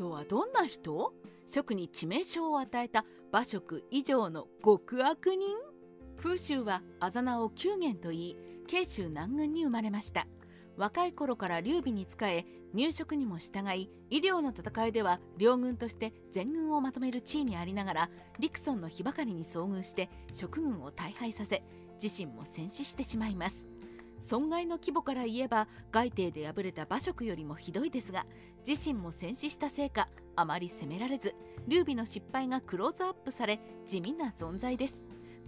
とはどんな人？蜀に致命傷を与えた馬謖以上の極悪人？風習はあざ名を九元と言い慶州南軍に生まれました。若い頃から劉備に仕え入植にも従い医療の戦いでは両軍として全軍をまとめる地位にありながらリクソンの火ばかりに遭遇して職軍を大敗させ自身も戦死してしまいます。損害の規模から言えば外帝で敗れた馬謖よりもひどいですが自身も戦死したせいかあまり責められず劉備の失敗がクローズアップされ地味な存在です。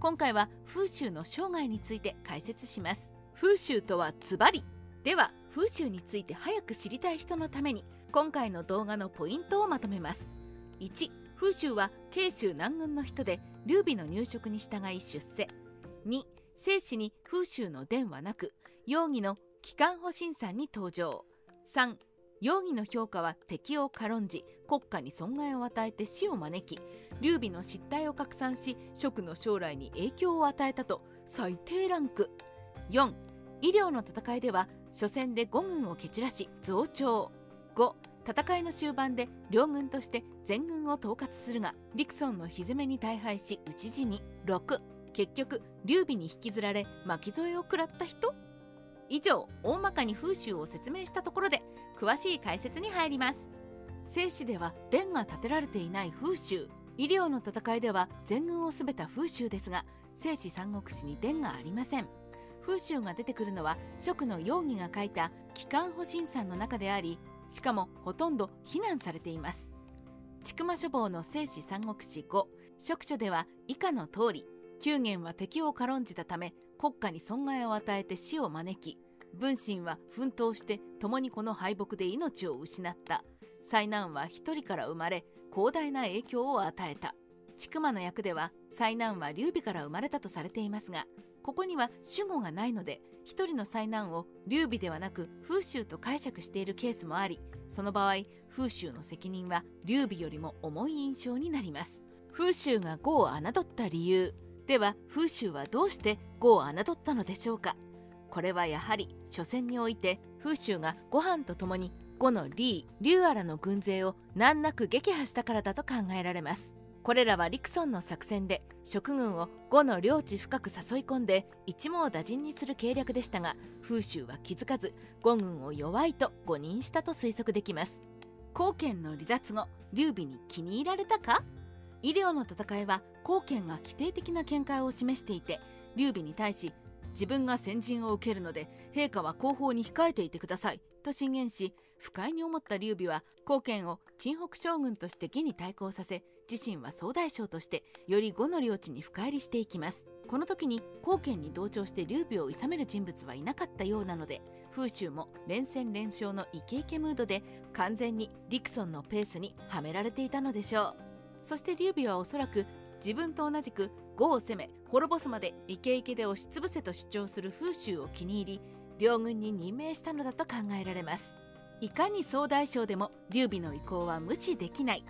今回は風習の生涯について解説します。風習とはズバリ。では風習について早く知りたい人のために今回の動画のポイントをまとめます。1風習は慶州南軍の人で劉備の入植に従い出世。2生死に風習の伝はなく容疑の機関保身さんに登場。3容疑の評価は敵を軽んじ国家に損害を与えて死を招き劉備の失態を拡散し職の将来に影響を与えたと最低ランク。4医療の戦いでは初戦で5軍を蹴散らし増長。5戦いの終盤で両軍として全軍を統括するがリクソンのひ攻めに大敗し討ち死に。6結局劉備に引きずられ巻き添えを食らった人？以上大まかに風習を説明したところで詳しい解説に入ります。正史では伝が建てられていない風習医療の戦いでは全軍を全た風習ですが正史三国志に伝がありません。風習が出てくるのは蜀の容疑が書いた機関保身さんの中でありしかもほとんど非難されています。千曲書房の正史三国志5蜀書では以下の通り九元は敵を軽んじたため国家に損害を与えて死を招き文心は奮闘して共にこの敗北で命を失った。災難は一人から生まれ広大な影響を与えた。千曲の役では災難は劉備から生まれたとされていますがここには主語がないので一人の災難を劉備ではなく風習と解釈しているケースもありその場合風習の責任は劉備よりも重い印象になります。風習が呉を侮った理由では風習はどうして呉を侮ったのでしょうか。これはやはり初戦において風習がご飯と共に呉のリー・リュアラの軍勢を難なく撃破したからだと考えられます。これらはリクソンの作戦で食軍を呉の領地深く誘い込んで一網打尽にする計略でしたが風習は気づかず呉軍を弱いと誤認したと推測できます。後見の離脱後劉備に気に入られたか？医療の戦いは後見が規定的な見解を示していて劉備に対し自分が先陣を受けるので陛下は後方に控えていてくださいと進言し不快に思った劉備は後見を陳北将軍として義に対抗させ自身は総大将としてより呉の領地に深入りしていきます。この時に後見に同調して劉備を諌める人物はいなかったようなので風習も連戦連勝のイケイケムードで完全にリクソンのペースにはめられていたのでしょう。そして劉備はおそらく自分と同じく呉を攻め滅ぼすまでイケイケで押しつぶせと主張する風習を気に入り両軍に任命したのだと考えられます。いかに総大将でも劉備の意向は無視できない。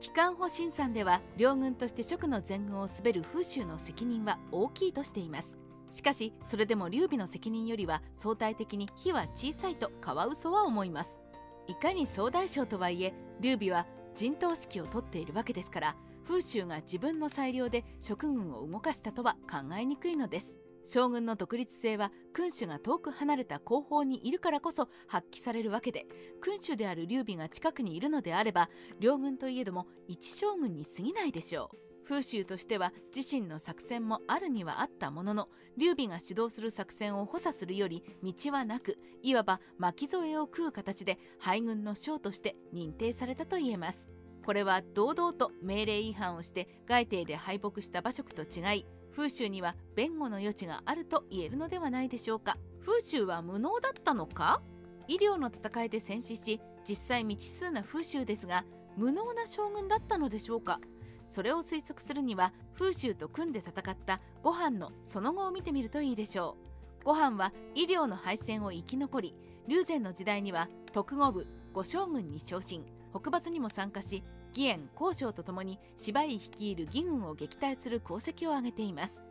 機関保身さんでは両軍として蜀の全軍を滑る風習の責任は大きいとしています。しかしそれでも劉備の責任よりは相対的に火は小さいとカワウソは思います。いかに総大将とはいえ劉備は陣頭指揮を取っているわけですから風習が自分の裁量で職軍を動かしたとは考えにくいのです。将軍の独立性は君主が遠く離れた後方にいるからこそ発揮されるわけで君主である劉備が近くにいるのであれば両軍といえども一将軍に過ぎないでしょう。風習としては自身の作戦もあるにはあったものの劉備が主導する作戦を補佐するより道はなくいわば巻き添えを食う形で敗軍の将として認定されたと言えます。これは堂々と命令違反をして外廷で敗北した馬謖と違い風習には弁護の余地があると言えるのではないでしょうか。風習は無能だったのか？医療の戦いで戦死し実際未知数な風習ですが無能な将軍だったのでしょうか？それを推測するには風習と組んで戦ったご飯のその後を見てみるといいでしょう。ご飯は医療の敗戦を生き残り龍禅の時代には徳五部五将軍に昇進。北伐にも参加し義援交渉とともに芝居率いる義軍を撃退する功績を挙げています。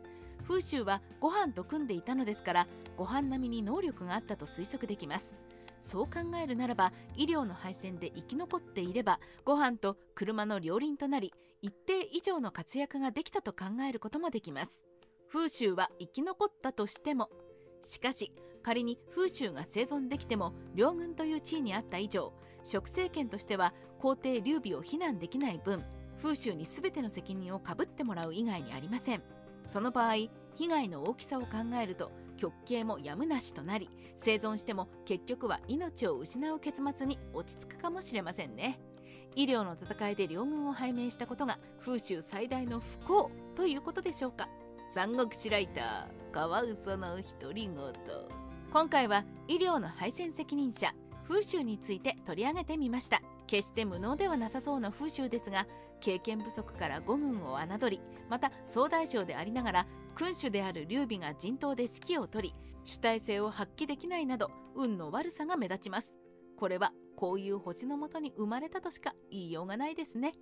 風習はご飯と組んでいたのですからご飯並みに能力があったと推測できます。そう考えるならば医療の配線で生き残っていればご飯と車の両輪となり一定以上の活躍ができたと考えることもできます。風習は生き残ったとしてもしかし仮に風習が生存できても両軍という地位にあった以上食政権としては皇帝劉備を非難できない分風習に全ての責任をかぶってもらう以外にありません。その場合被害の大きさを考えると極刑もやむなしとなり生存しても結局は命を失う結末に落ち着くかもしれませんね。医療の戦いで両軍を拝命したことが風習最大の不幸ということでしょうか。三国志ライターカワウソの独り言。今回は医療の配線責任者風習について取り上げてみました。決して無能ではなさそうな風習ですが経験不足から五軍を侮りまた総大将でありながら君主である劉備が陣頭で指揮を執り主体性を発揮できないなど運の悪さが目立ちます。これはこういう星のもとに生まれたとしか言いようがないですね。